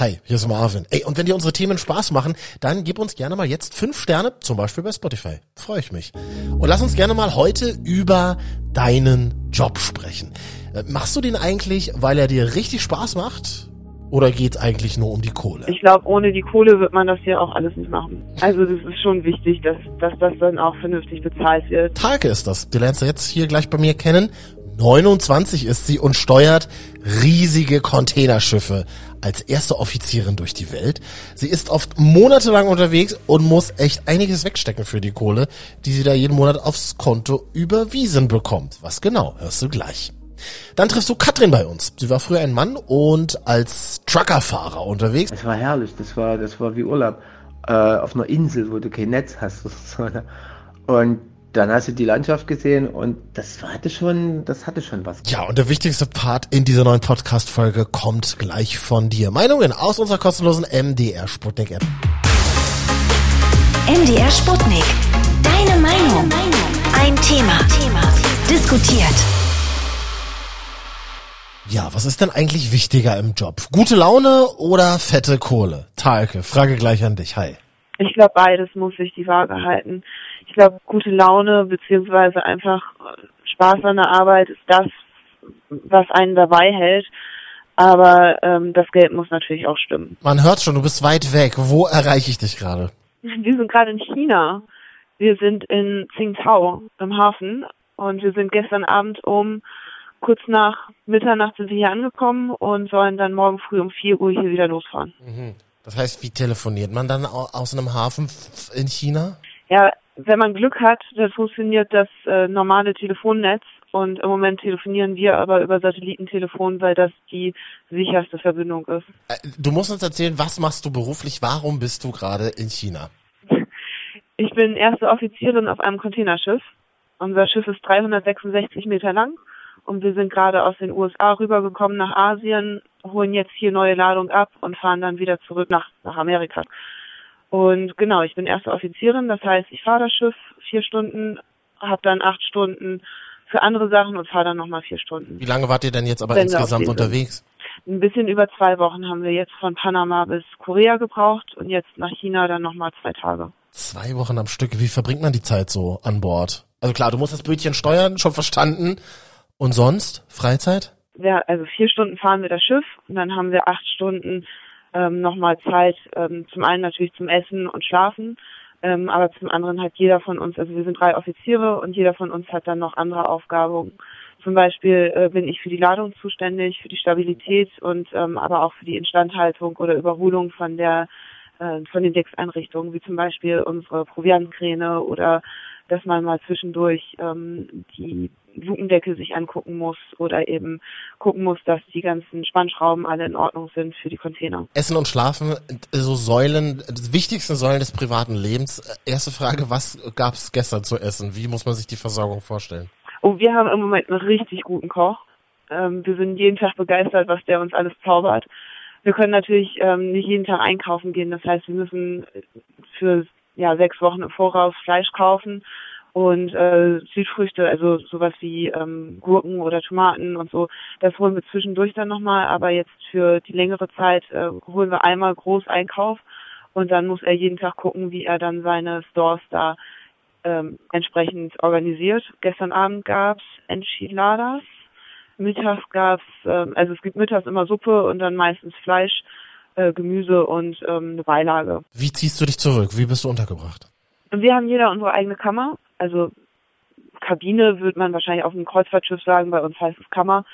Hi, hier ist Marvin. Ey, und wenn dir unsere Themen Spaß machen, dann gib uns gerne mal jetzt fünf Sterne, zum Beispiel bei Spotify. Freue ich mich. Und lass uns gerne mal heute über deinen Job sprechen. Äh, machst du den eigentlich, weil er dir richtig Spaß macht? Oder geht's eigentlich nur um die Kohle? Ich glaube, ohne die Kohle wird man das hier auch alles nicht machen. Also das ist schon wichtig, dass, dass das dann auch vernünftig bezahlt wird. Talke ist das. Die lernst du jetzt hier gleich bei mir kennen. 29 ist sie und steuert riesige Containerschiffe als erste Offizierin durch die Welt. Sie ist oft monatelang unterwegs und muss echt einiges wegstecken für die Kohle, die sie da jeden Monat aufs Konto überwiesen bekommt. Was genau, hörst du gleich. Dann triffst du Katrin bei uns. Sie war früher ein Mann und als Truckerfahrer unterwegs. Das war herrlich, das war, das war wie Urlaub äh, auf einer Insel, wo du kein Netz hast. Und dann hast du die Landschaft gesehen und das hatte schon, das hatte schon was. Ja, und der wichtigste Part in dieser neuen Podcast-Folge kommt gleich von dir. Meinungen aus unserer kostenlosen MDR Sputnik App. MDR Sputnik. Deine Meinung. Ein Thema. Diskutiert. Ja, was ist denn eigentlich wichtiger im Job? Gute Laune oder fette Kohle? Talke, Frage gleich an dich. Hi. Ich glaube, beides muss sich die Waage halten. Glaube, gute Laune beziehungsweise einfach Spaß an der Arbeit ist das, was einen dabei hält. Aber ähm, das Geld muss natürlich auch stimmen. Man hört schon, du bist weit weg. Wo erreiche ich dich gerade? Wir sind gerade in China. Wir sind in Tsingtao im Hafen und wir sind gestern Abend um kurz nach Mitternacht sind wir hier angekommen und sollen dann morgen früh um 4 Uhr hier wieder losfahren. Mhm. Das heißt, wie telefoniert man dann aus einem Hafen in China? Ja, wenn man Glück hat, dann funktioniert das äh, normale Telefonnetz und im Moment telefonieren wir aber über Satellitentelefon, weil das die sicherste Verbindung ist. Äh, du musst uns erzählen, was machst du beruflich? Warum bist du gerade in China? Ich bin erste Offizierin auf einem Containerschiff. Unser Schiff ist 366 Meter lang und wir sind gerade aus den USA rübergekommen nach Asien, holen jetzt hier neue Ladung ab und fahren dann wieder zurück nach, nach Amerika. Und genau, ich bin erste Offizierin, das heißt, ich fahre das Schiff vier Stunden, habe dann acht Stunden für andere Sachen und fahre dann nochmal vier Stunden. Wie lange wart ihr denn jetzt aber Wenn insgesamt unterwegs? Ein bisschen über zwei Wochen haben wir jetzt von Panama bis Korea gebraucht und jetzt nach China dann nochmal zwei Tage. Zwei Wochen am Stück. Wie verbringt man die Zeit so an Bord? Also klar, du musst das Bötchen steuern, schon verstanden. Und sonst? Freizeit? Ja, also vier Stunden fahren wir das Schiff und dann haben wir acht Stunden ähm, nochmal Zeit, ähm, zum einen natürlich zum Essen und Schlafen, ähm, aber zum anderen hat jeder von uns, also wir sind drei Offiziere und jeder von uns hat dann noch andere Aufgaben. Zum Beispiel äh, bin ich für die Ladung zuständig, für die Stabilität und ähm, aber auch für die Instandhaltung oder Überholung von der äh, von den Deckseinrichtungen, wie zum Beispiel unsere Proviantkräne oder dass man mal zwischendurch ähm, die Lukendeckel sich angucken muss oder eben gucken muss, dass die ganzen Spannschrauben alle in Ordnung sind für die Container. Essen und Schlafen, so Säulen, die wichtigsten Säulen des privaten Lebens. Erste Frage, was gab es gestern zu essen? Wie muss man sich die Versorgung vorstellen? Oh, wir haben im Moment einen richtig guten Koch. Ähm, wir sind jeden Tag begeistert, was der uns alles zaubert. Wir können natürlich ähm, nicht jeden Tag einkaufen gehen. Das heißt, wir müssen für ja, sechs Wochen im Voraus Fleisch kaufen und äh, Südfrüchte, also sowas wie ähm, Gurken oder Tomaten und so, das holen wir zwischendurch dann nochmal, aber jetzt für die längere Zeit äh, holen wir einmal Großeinkauf und dann muss er jeden Tag gucken, wie er dann seine Stores da ähm, entsprechend organisiert. Gestern Abend gab's Enchiladas, mittags gab's, ähm, also es gibt mittags immer Suppe und dann meistens Fleisch, äh, Gemüse und ähm, eine Beilage. Wie ziehst du dich zurück? Wie bist du untergebracht? Wir haben jeder unsere eigene Kammer also Kabine würde man wahrscheinlich auf einem Kreuzfahrtschiff sagen, bei uns heißt es Kammer.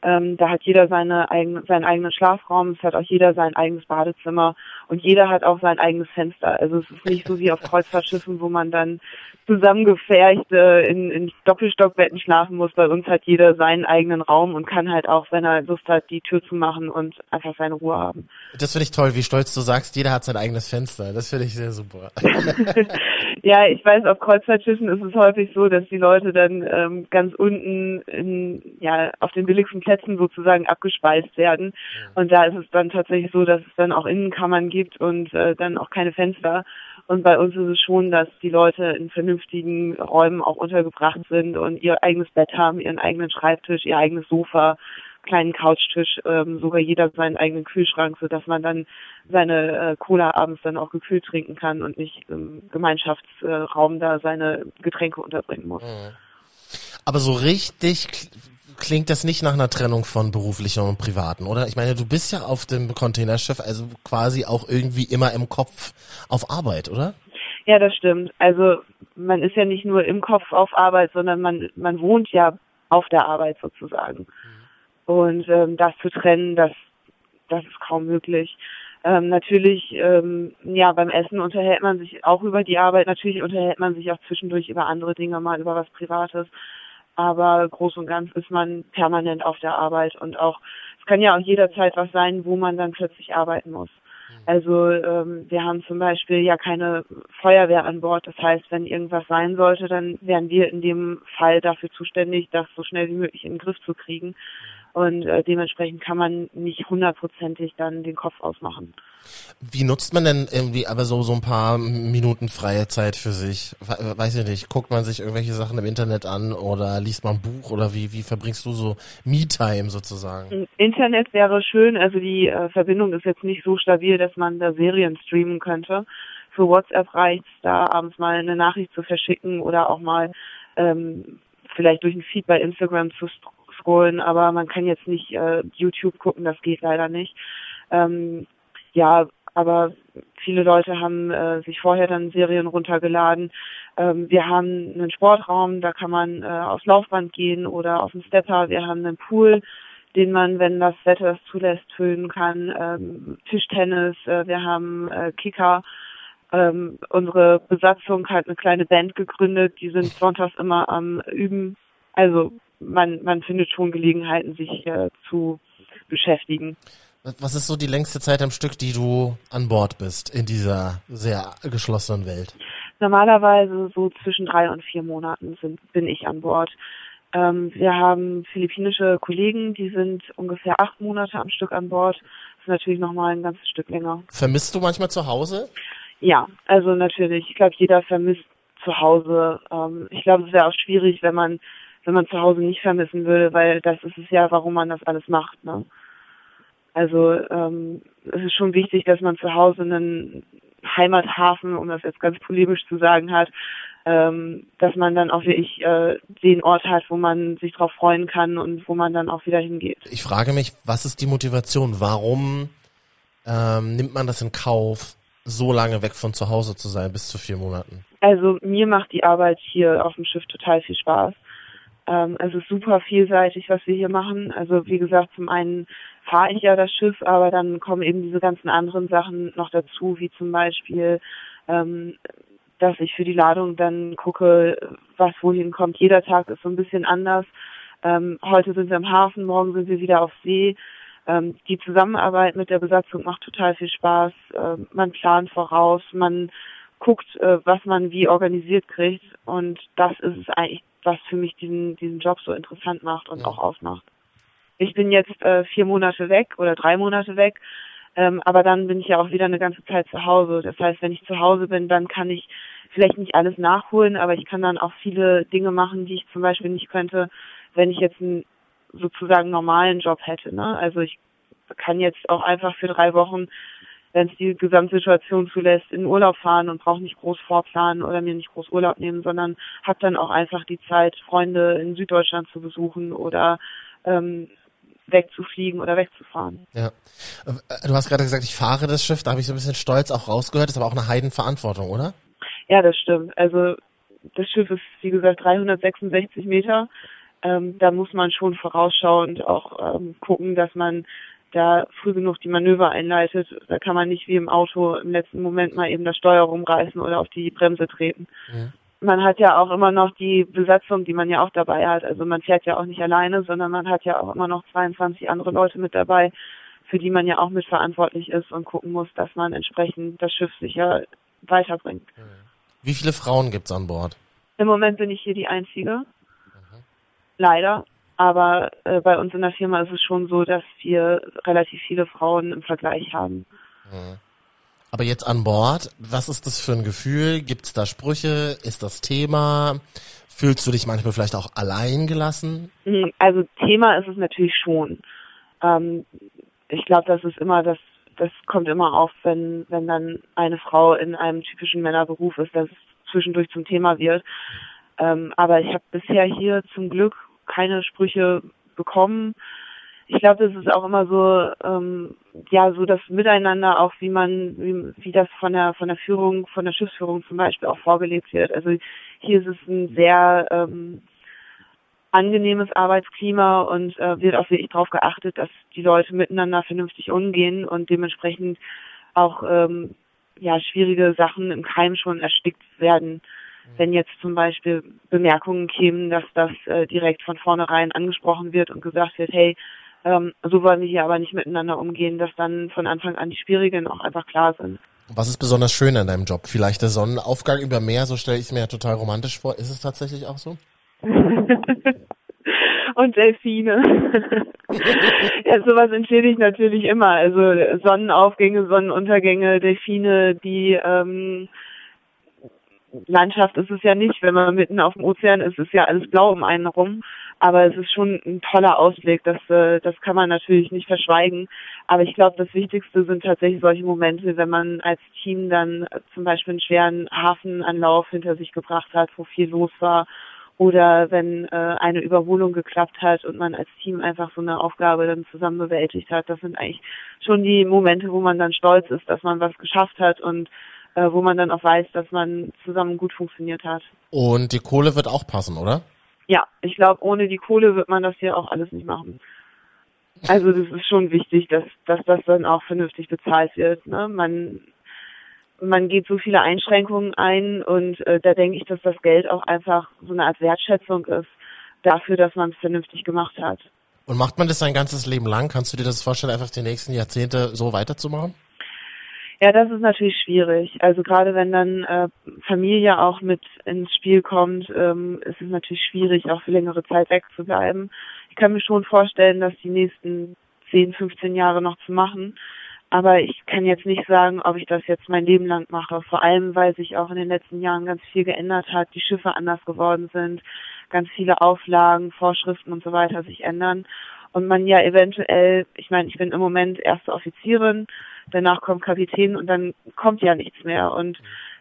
Ähm, da hat jeder seine eigene, seinen eigenen Schlafraum, es hat auch jeder sein eigenes Badezimmer und jeder hat auch sein eigenes Fenster. Also es ist nicht so wie auf Kreuzfahrtschiffen, wo man dann zusammengefercht äh, in, in Doppelstockbetten schlafen muss. Bei uns hat jeder seinen eigenen Raum und kann halt auch, wenn er Lust hat, die Tür zu machen und einfach seine Ruhe haben. Das finde ich toll, wie stolz du sagst, jeder hat sein eigenes Fenster. Das finde ich sehr super. ja, ich weiß, auf Kreuzfahrtschiffen ist es häufig so, dass die Leute dann ähm, ganz unten in, ja, auf den billigsten Plätzen sozusagen abgespeist werden. Und da ist es dann tatsächlich so, dass es dann auch Innenkammern gibt und äh, dann auch keine Fenster. Und bei uns ist es schon, dass die Leute in vernünftigen Räumen auch untergebracht sind und ihr eigenes Bett haben, ihren eigenen Schreibtisch, ihr eigenes Sofa kleinen Couchtisch, ähm, sogar jeder seinen eigenen Kühlschrank, so dass man dann seine äh, Cola abends dann auch gekühlt trinken kann und nicht im Gemeinschaftsraum da seine Getränke unterbringen muss. Aber so richtig kl- klingt das nicht nach einer Trennung von beruflichen und privaten, oder? Ich meine, du bist ja auf dem Containerschiff, also quasi auch irgendwie immer im Kopf auf Arbeit, oder? Ja, das stimmt. Also man ist ja nicht nur im Kopf auf Arbeit, sondern man man wohnt ja auf der Arbeit sozusagen. Und ähm, das zu trennen, das das ist kaum möglich. Ähm, natürlich, ähm, ja, beim Essen unterhält man sich auch über die Arbeit. Natürlich unterhält man sich auch zwischendurch über andere Dinge, mal über was Privates. Aber groß und ganz ist man permanent auf der Arbeit und auch, es kann ja auch jederzeit was sein, wo man dann plötzlich arbeiten muss. Also ähm, wir haben zum Beispiel ja keine Feuerwehr an Bord. Das heißt, wenn irgendwas sein sollte, dann wären wir in dem Fall dafür zuständig, das so schnell wie möglich in den Griff zu kriegen. Und äh, dementsprechend kann man nicht hundertprozentig dann den Kopf ausmachen. Wie nutzt man denn irgendwie aber so, so ein paar Minuten freie Zeit für sich? We- Weiß ich nicht, guckt man sich irgendwelche Sachen im Internet an oder liest man ein Buch oder wie, wie verbringst du so Me-Time sozusagen? Internet wäre schön, also die äh, Verbindung ist jetzt nicht so stabil, dass man da Serien streamen könnte. Für WhatsApp reicht da abends mal eine Nachricht zu verschicken oder auch mal ähm, vielleicht durch ein Feed bei Instagram zu st- scrollen, aber man kann jetzt nicht äh, YouTube gucken, das geht leider nicht. Ähm, ja, aber viele Leute haben äh, sich vorher dann Serien runtergeladen. Ähm, wir haben einen Sportraum, da kann man äh, aufs Laufband gehen oder auf den Stepper. Wir haben einen Pool, den man, wenn das Wetter es zulässt, füllen kann. Ähm, Tischtennis, äh, wir haben äh, Kicker. Ähm, unsere Besatzung hat eine kleine Band gegründet, die sind sonntags immer am Üben. Also man, man findet schon Gelegenheiten, sich äh, zu beschäftigen. Was ist so die längste Zeit am Stück, die du an Bord bist in dieser sehr geschlossenen Welt? Normalerweise so zwischen drei und vier Monaten sind, bin ich an Bord. Ähm, wir haben philippinische Kollegen, die sind ungefähr acht Monate am Stück an Bord. Das ist natürlich nochmal ein ganzes Stück länger. Vermisst du manchmal zu Hause? Ja, also natürlich. Ich glaube, jeder vermisst zu Hause. Ähm, ich glaube, es wäre auch schwierig, wenn man wenn man zu Hause nicht vermissen würde, weil das ist es ja, warum man das alles macht. Ne? Also ähm, es ist schon wichtig, dass man zu Hause einen Heimathafen, um das jetzt ganz polemisch zu sagen hat, ähm, dass man dann auch wirklich äh, den Ort hat, wo man sich drauf freuen kann und wo man dann auch wieder hingeht. Ich frage mich, was ist die Motivation? Warum ähm, nimmt man das in Kauf, so lange weg von zu Hause zu sein, bis zu vier Monaten? Also mir macht die Arbeit hier auf dem Schiff total viel Spaß. Ähm, es ist super vielseitig, was wir hier machen. Also wie gesagt, zum einen fahre ich ja das Schiff, aber dann kommen eben diese ganzen anderen Sachen noch dazu, wie zum Beispiel, ähm, dass ich für die Ladung dann gucke, was wohin kommt. Jeder Tag ist so ein bisschen anders. Ähm, heute sind wir im Hafen, morgen sind wir wieder auf See. Ähm, die Zusammenarbeit mit der Besatzung macht total viel Spaß. Ähm, man plant voraus, man guckt, äh, was man wie organisiert kriegt. Und das ist es eigentlich, was für mich diesen, diesen Job so interessant macht und Ja. auch ausmacht. Ich bin jetzt äh, vier Monate weg oder drei Monate weg, ähm, aber dann bin ich ja auch wieder eine ganze Zeit zu Hause. Das heißt, wenn ich zu Hause bin, dann kann ich vielleicht nicht alles nachholen, aber ich kann dann auch viele Dinge machen, die ich zum Beispiel nicht könnte, wenn ich jetzt einen sozusagen normalen Job hätte. Ne? Also ich kann jetzt auch einfach für drei Wochen, wenn es die Gesamtsituation zulässt, in Urlaub fahren und brauche nicht groß vorplanen oder mir nicht groß Urlaub nehmen, sondern habe dann auch einfach die Zeit, Freunde in Süddeutschland zu besuchen oder ähm, wegzufliegen oder wegzufahren. Ja. Du hast gerade gesagt, ich fahre das Schiff, da habe ich so ein bisschen stolz auch rausgehört, ist aber auch eine Heidenverantwortung, oder? Ja, das stimmt. Also das Schiff ist, wie gesagt, 366 Meter. Ähm, da muss man schon vorausschauend auch ähm, gucken, dass man da früh genug die Manöver einleitet. Da kann man nicht wie im Auto im letzten Moment mal eben das Steuer rumreißen oder auf die Bremse treten. Mhm. Man hat ja auch immer noch die Besatzung, die man ja auch dabei hat. Also man fährt ja auch nicht alleine, sondern man hat ja auch immer noch 22 andere Leute mit dabei, für die man ja auch mitverantwortlich ist und gucken muss, dass man entsprechend das Schiff sicher weiterbringt. Wie viele Frauen gibt's an Bord? Im Moment bin ich hier die Einzige. Leider. Aber äh, bei uns in der Firma ist es schon so, dass wir relativ viele Frauen im Vergleich haben. Aber jetzt an Bord, was ist das für ein Gefühl? Gibt's da Sprüche? Ist das Thema? Fühlst du dich manchmal vielleicht auch allein gelassen? Mhm, also Thema ist es natürlich schon. Ähm, ich glaube, das ist immer das, das kommt immer auf, wenn, wenn dann eine Frau in einem typischen Männerberuf ist, dass es zwischendurch zum Thema wird. Ähm, aber ich habe bisher hier zum Glück keine Sprüche bekommen. Ich glaube, das ist auch immer so, ähm, ja, so das Miteinander, auch wie man, wie, wie das von der von der Führung, von der Schiffsführung zum Beispiel auch vorgelebt wird. Also hier ist es ein sehr ähm, angenehmes Arbeitsklima und äh, wird auch wirklich darauf geachtet, dass die Leute miteinander vernünftig umgehen und dementsprechend auch ähm, ja schwierige Sachen im Keim schon erstickt werden. Wenn jetzt zum Beispiel Bemerkungen kämen, dass das äh, direkt von vornherein angesprochen wird und gesagt wird, hey, ähm, so wollen wir hier aber nicht miteinander umgehen, dass dann von Anfang an die Schwierigen auch einfach klar sind. Was ist besonders schön an deinem Job? Vielleicht der Sonnenaufgang über Meer, so stelle ich es mir ja total romantisch vor. Ist es tatsächlich auch so? und Delfine. ja, sowas entschädige ich natürlich immer. Also Sonnenaufgänge, Sonnenuntergänge, Delfine, die ähm, Landschaft ist es ja nicht. Wenn man mitten auf dem Ozean ist, ist ja alles blau um einen rum. Aber es ist schon ein toller Ausblick. Das, äh, das kann man natürlich nicht verschweigen. Aber ich glaube, das Wichtigste sind tatsächlich solche Momente, wenn man als Team dann zum Beispiel einen schweren Hafenanlauf hinter sich gebracht hat, wo viel los war oder wenn äh, eine Überholung geklappt hat und man als Team einfach so eine Aufgabe dann zusammen bewältigt hat. Das sind eigentlich schon die Momente, wo man dann stolz ist, dass man was geschafft hat und äh, wo man dann auch weiß, dass man zusammen gut funktioniert hat. Und die Kohle wird auch passen, oder? Ja, ich glaube, ohne die Kohle wird man das hier auch alles nicht machen. Also das ist schon wichtig, dass, dass das dann auch vernünftig bezahlt wird. Ne? Man man geht so viele Einschränkungen ein und äh, da denke ich, dass das Geld auch einfach so eine Art Wertschätzung ist dafür, dass man es vernünftig gemacht hat. Und macht man das sein ganzes Leben lang? Kannst du dir das vorstellen, einfach die nächsten Jahrzehnte so weiterzumachen? Ja, das ist natürlich schwierig. Also gerade wenn dann äh, Familie auch mit ins Spiel kommt, ähm, ist es natürlich schwierig, auch für längere Zeit wegzubleiben. Ich kann mir schon vorstellen, dass die nächsten 10, 15 Jahre noch zu machen. Aber ich kann jetzt nicht sagen, ob ich das jetzt mein Leben lang mache. Vor allem, weil sich auch in den letzten Jahren ganz viel geändert hat, die Schiffe anders geworden sind, ganz viele Auflagen, Vorschriften und so weiter sich ändern. Und man ja eventuell, ich meine, ich bin im Moment erste Offizierin, danach kommt Kapitän und dann kommt ja nichts mehr. Und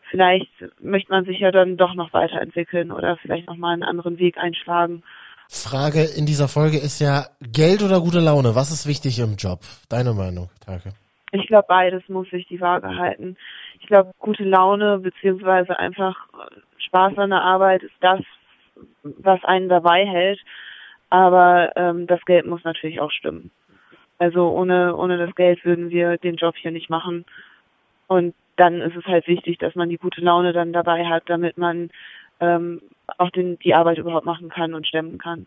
vielleicht möchte man sich ja dann doch noch weiterentwickeln oder vielleicht noch mal einen anderen Weg einschlagen. Frage in dieser Folge ist ja Geld oder gute Laune? Was ist wichtig im Job? Deine Meinung, Tage? Ich glaube, beides muss sich die Waage halten. Ich glaube, gute Laune beziehungsweise einfach Spaß an der Arbeit ist das, was einen dabei hält. Aber ähm, das Geld muss natürlich auch stimmen. Also ohne, ohne das Geld würden wir den Job hier nicht machen. Und dann ist es halt wichtig, dass man die gute Laune dann dabei hat, damit man ähm, auch den, die Arbeit überhaupt machen kann und stemmen kann.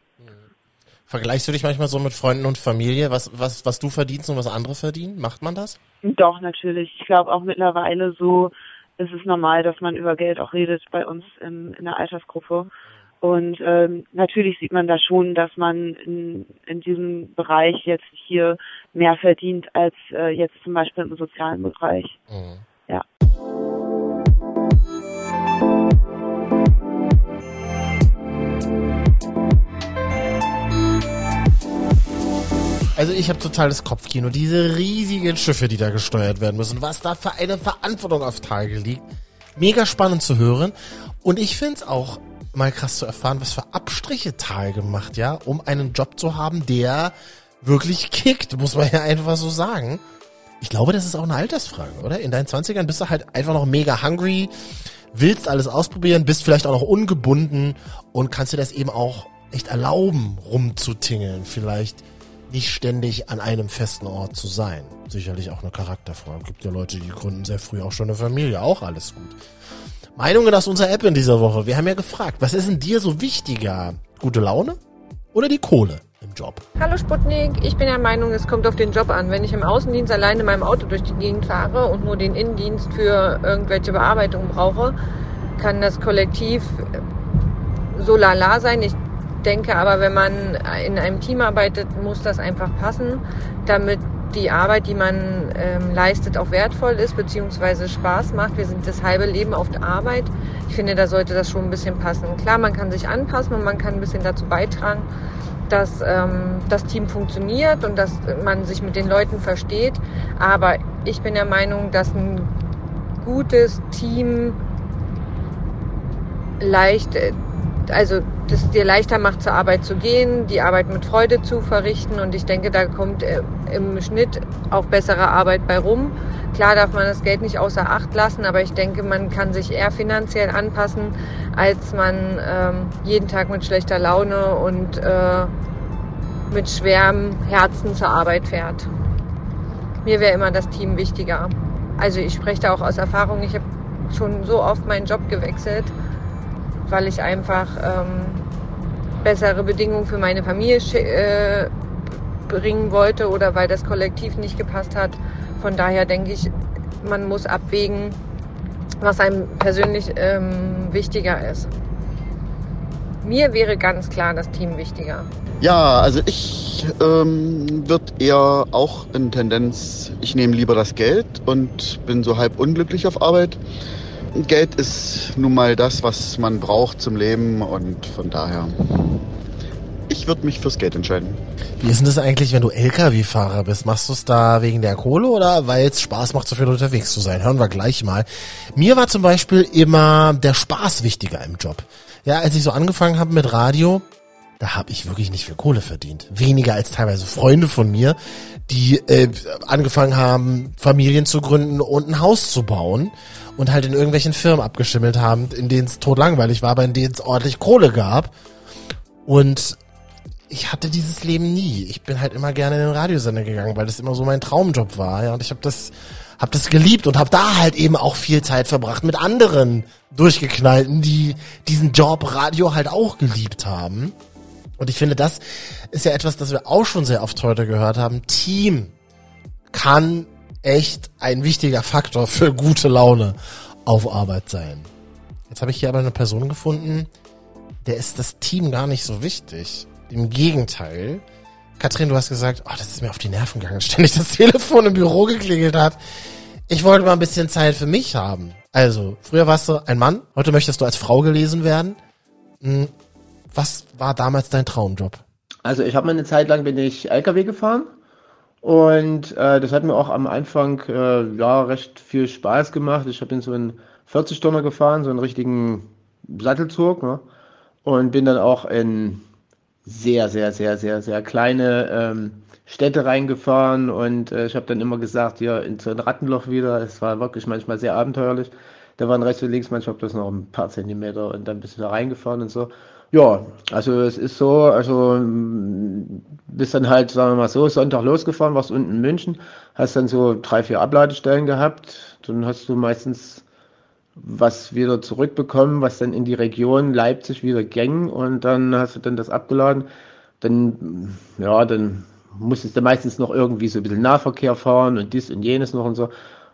Vergleichst du dich manchmal so mit Freunden und Familie, was, was, was du verdienst und was andere verdienen? Macht man das? Doch, natürlich. Ich glaube auch mittlerweile so ist es normal, dass man über Geld auch redet bei uns in, in der Altersgruppe. Und ähm, natürlich sieht man da schon, dass man in, in diesem Bereich jetzt hier mehr verdient als äh, jetzt zum Beispiel im sozialen Bereich. Mhm. Ja. Also ich habe totales Kopfkino. Diese riesigen Schiffe, die da gesteuert werden müssen. Was da für eine Verantwortung auf Tage liegt. Mega spannend zu hören. Und ich find's auch mal krass zu erfahren, was für Abstriche Tal gemacht, ja, um einen Job zu haben, der wirklich kickt, muss man ja einfach so sagen. Ich glaube, das ist auch eine Altersfrage, oder? In deinen 20ern bist du halt einfach noch mega hungry, willst alles ausprobieren, bist vielleicht auch noch ungebunden und kannst dir das eben auch echt erlauben, rumzutingeln. Vielleicht nicht ständig an einem festen Ort zu sein. Sicherlich auch eine Charakterfrage. Gibt ja Leute, die gründen sehr früh auch schon eine Familie. Auch alles gut. Meinungen aus unserer App in dieser Woche. Wir haben ja gefragt, was ist denn dir so wichtiger? Gute Laune oder die Kohle im Job? Hallo Sputnik, ich bin der Meinung, es kommt auf den Job an. Wenn ich im Außendienst alleine in meinem Auto durch die Gegend fahre und nur den Innendienst für irgendwelche Bearbeitungen brauche, kann das Kollektiv so lala sein. Ich denke aber, wenn man in einem Team arbeitet, muss das einfach passen, damit die Arbeit, die man ähm, leistet, auch wertvoll ist, beziehungsweise Spaß macht. Wir sind das halbe Leben auf der Arbeit. Ich finde, da sollte das schon ein bisschen passen. Klar, man kann sich anpassen und man kann ein bisschen dazu beitragen, dass ähm, das Team funktioniert und dass man sich mit den Leuten versteht. Aber ich bin der Meinung, dass ein gutes Team leicht, äh, also das dir leichter macht, zur Arbeit zu gehen, die Arbeit mit Freude zu verrichten. Und ich denke, da kommt äh, im Schnitt auch bessere Arbeit bei rum. Klar darf man das Geld nicht außer Acht lassen, aber ich denke, man kann sich eher finanziell anpassen, als man ähm, jeden Tag mit schlechter Laune und äh, mit schwerem Herzen zur Arbeit fährt. Mir wäre immer das Team wichtiger. Also ich spreche da auch aus Erfahrung. Ich habe schon so oft meinen Job gewechselt, weil ich einfach ähm, bessere Bedingungen für meine Familie äh, bringen wollte oder weil das Kollektiv nicht gepasst hat. Von daher denke ich, man muss abwägen, was einem persönlich ähm, wichtiger ist. Mir wäre ganz klar das Team wichtiger. Ja, also ich ähm, wird eher auch in Tendenz, ich nehme lieber das Geld und bin so halb unglücklich auf Arbeit. Geld ist nun mal das, was man braucht zum Leben und von daher, ich würde mich fürs Geld entscheiden. Wie ist denn das eigentlich, wenn du LKW-Fahrer bist? Machst du es da wegen der Kohle oder weil es Spaß macht, so viel unterwegs zu sein? Hören wir gleich mal. Mir war zum Beispiel immer der Spaß wichtiger im Job. Ja, als ich so angefangen habe mit Radio, da habe ich wirklich nicht viel Kohle verdient. Weniger als teilweise Freunde von mir, die äh, angefangen haben, Familien zu gründen und ein Haus zu bauen und halt in irgendwelchen Firmen abgeschimmelt haben, in denen es totlangweilig war, aber in denen es ordentlich Kohle gab. Und ich hatte dieses Leben nie. Ich bin halt immer gerne in den Radiosender gegangen, weil das immer so mein Traumjob war. Ja, und ich habe das, hab das geliebt und habe da halt eben auch viel Zeit verbracht mit anderen durchgeknallten, die diesen Job Radio halt auch geliebt haben. Und ich finde, das ist ja etwas, das wir auch schon sehr oft heute gehört haben. Team kann echt ein wichtiger Faktor für gute Laune auf Arbeit sein. Jetzt habe ich hier aber eine Person gefunden, der ist das Team gar nicht so wichtig. Im Gegenteil. Katrin, du hast gesagt, oh, das ist mir auf die Nerven gegangen, ständig das Telefon im Büro geklingelt hat. Ich wollte mal ein bisschen Zeit für mich haben. Also, früher warst du ein Mann, heute möchtest du als Frau gelesen werden. Was war damals dein Traumjob? Also ich habe mal eine Zeit lang bin ich LKW gefahren und äh, das hat mir auch am Anfang äh, ja recht viel Spaß gemacht. Ich habe in so einen 40 Tonner gefahren, so einen richtigen Sattelzug ne? und bin dann auch in sehr, sehr, sehr, sehr, sehr kleine ähm, Städte reingefahren und äh, ich habe dann immer gesagt, ja, in so ein Rattenloch wieder. Es war wirklich manchmal sehr abenteuerlich. Da waren rechts und links manchmal bloß noch ein paar Zentimeter und dann bist du da reingefahren und so. Ja, also es ist so, also bist dann halt, sagen wir mal so, Sonntag losgefahren, warst unten in München, hast dann so drei, vier Abladestellen gehabt, dann hast du meistens was wieder zurückbekommen, was dann in die Region Leipzig wieder ging und dann hast du dann das abgeladen. Dann, ja, dann musstest du meistens noch irgendwie so ein bisschen Nahverkehr fahren und dies und jenes noch und so.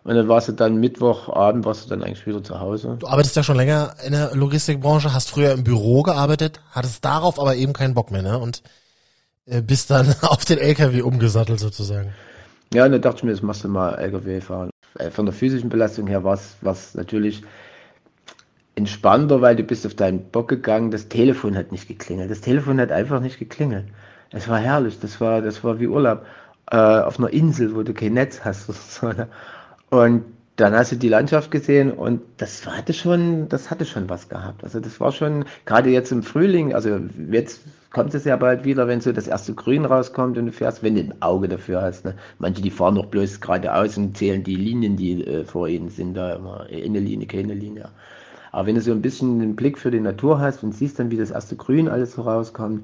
Und dann warst du dann Mittwochabend, warst du dann eigentlich wieder zu Hause. Du arbeitest ja schon länger in der Logistikbranche, hast früher im Büro gearbeitet, hattest darauf aber eben keinen Bock mehr, ne? Und äh, bist dann auf den LKW umgesattelt sozusagen. Ja, und dann dachte ich mir, das machst du mal LKW fahren. Äh, von der physischen Belastung her war es natürlich entspannter, weil du bist auf deinen Bock gegangen. Das Telefon hat nicht geklingelt. Das Telefon hat einfach nicht geklingelt. Es war herrlich. Das war, das war wie Urlaub äh, auf einer Insel, wo du kein Netz hast. So, ne? Und dann hast du die Landschaft gesehen und das hatte schon, das hatte schon was gehabt. Also das war schon, gerade jetzt im Frühling, also jetzt kommt es ja bald wieder, wenn so das erste Grün rauskommt und du fährst, wenn du ein Auge dafür hast. Ne? Manche, die fahren noch bloß geradeaus und zählen die Linien, die äh, vor ihnen sind, da immer eine Linie, keine Linie. Aber wenn du so ein bisschen einen Blick für die Natur hast und siehst dann, wie das erste Grün alles so rauskommt,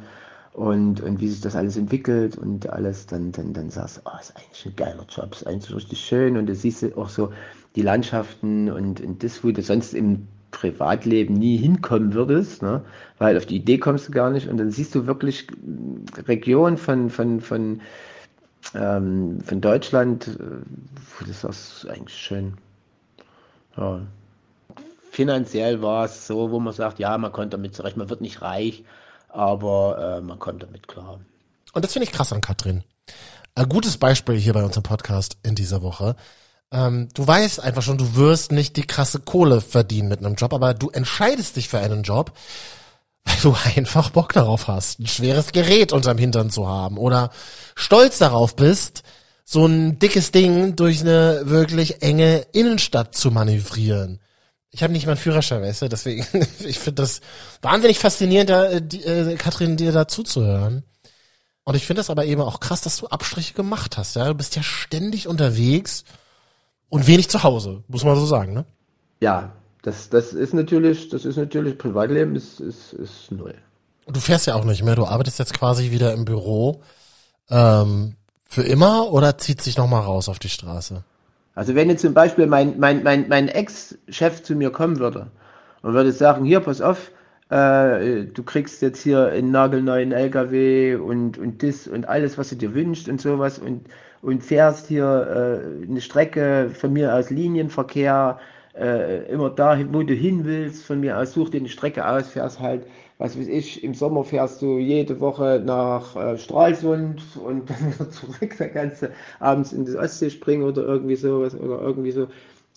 und, und wie sich das alles entwickelt und alles, dann, dann, dann sagst du, oh, ist eigentlich ein geiler Job, ist eigentlich richtig schön und du siehst auch so die Landschaften und, und das, wo du sonst im Privatleben nie hinkommen würdest, ne? weil auf die Idee kommst du gar nicht und dann siehst du wirklich Regionen von, von, von, ähm, von Deutschland, äh, das ist eigentlich schön. Ja. Finanziell war es so, wo man sagt, ja, man konnte damit zurecht, man wird nicht reich, aber äh, man kommt damit klar. Und das finde ich krass an Katrin. Ein gutes Beispiel hier bei unserem Podcast in dieser Woche. Ähm, du weißt einfach schon, du wirst nicht die krasse Kohle verdienen mit einem Job, aber du entscheidest dich für einen Job, weil du einfach Bock darauf hast, ein schweres Gerät unterm Hintern zu haben oder stolz darauf bist, so ein dickes Ding durch eine wirklich enge Innenstadt zu manövrieren. Ich habe nicht mal einen Führerschein, weißt du, deswegen, ich finde das wahnsinnig faszinierend, da, äh, die, äh, Katrin, dir da zuzuhören. Und ich finde das aber eben auch krass, dass du Abstriche gemacht hast, ja. Du bist ja ständig unterwegs und wenig zu Hause, muss man so sagen, ne? Ja, das, das ist natürlich, das ist natürlich, Privatleben ist, ist, ist null. Und du fährst ja auch nicht mehr, du arbeitest jetzt quasi wieder im Büro. Ähm, für immer oder zieht sich nochmal raus auf die Straße? Also wenn jetzt zum Beispiel mein, mein, mein, mein Ex-Chef zu mir kommen würde und würde sagen, hier, pass auf, äh, du kriegst jetzt hier einen nagelneuen LKW und, und das und alles, was du dir wünschst und sowas und, und fährst hier äh, eine Strecke von mir aus Linienverkehr, äh, immer da, wo du hin willst, von mir aus such dir eine Strecke aus, fährst halt was weiß ich, im Sommer fährst du jede Woche nach äh, Stralsund und dann wieder zurück, da kannst du abends in die Ostsee springen oder irgendwie sowas oder irgendwie so.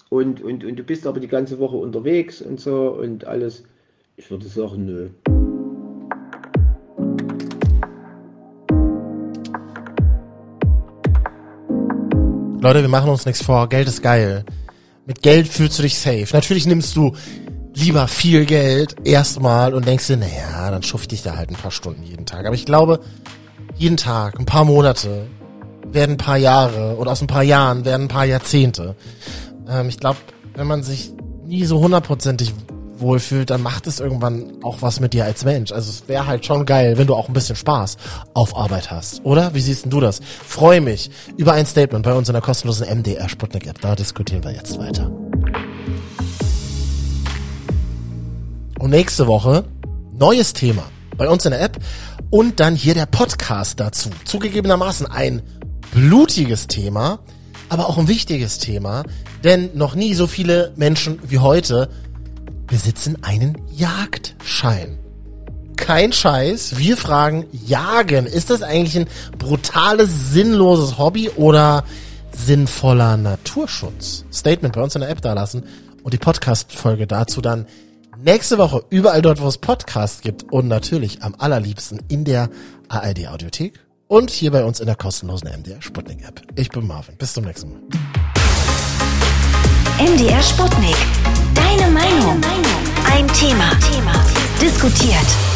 Und, und, und du bist aber die ganze Woche unterwegs und so und alles. Ich würde sagen, nö. Leute, wir machen uns nichts vor. Geld ist geil. Mit Geld fühlst du dich safe. Natürlich nimmst du lieber viel Geld erstmal und denkst dir, naja, dann schufte ich da halt ein paar Stunden jeden Tag. Aber ich glaube, jeden Tag, ein paar Monate, werden ein paar Jahre und aus ein paar Jahren werden ein paar Jahrzehnte. Ähm, ich glaube, wenn man sich nie so hundertprozentig wohlfühlt, dann macht es irgendwann auch was mit dir als Mensch. Also es wäre halt schon geil, wenn du auch ein bisschen Spaß auf Arbeit hast, oder? Wie siehst denn du das? Freue mich über ein Statement bei uns in der kostenlosen MDR Sputnik App. Da diskutieren wir jetzt weiter. Und nächste Woche neues Thema bei uns in der App und dann hier der Podcast dazu. Zugegebenermaßen ein blutiges Thema, aber auch ein wichtiges Thema, denn noch nie so viele Menschen wie heute besitzen einen Jagdschein. Kein Scheiß, wir fragen, jagen, ist das eigentlich ein brutales, sinnloses Hobby oder sinnvoller Naturschutz? Statement bei uns in der App da lassen und die Podcast-Folge dazu dann Nächste Woche überall dort, wo es Podcasts gibt und natürlich am allerliebsten in der ARD Audiothek und hier bei uns in der kostenlosen MDR Sputnik App. Ich bin Marvin. Bis zum nächsten Mal. MDR Sputnik. Deine Meinung. Ein Thema. Diskutiert.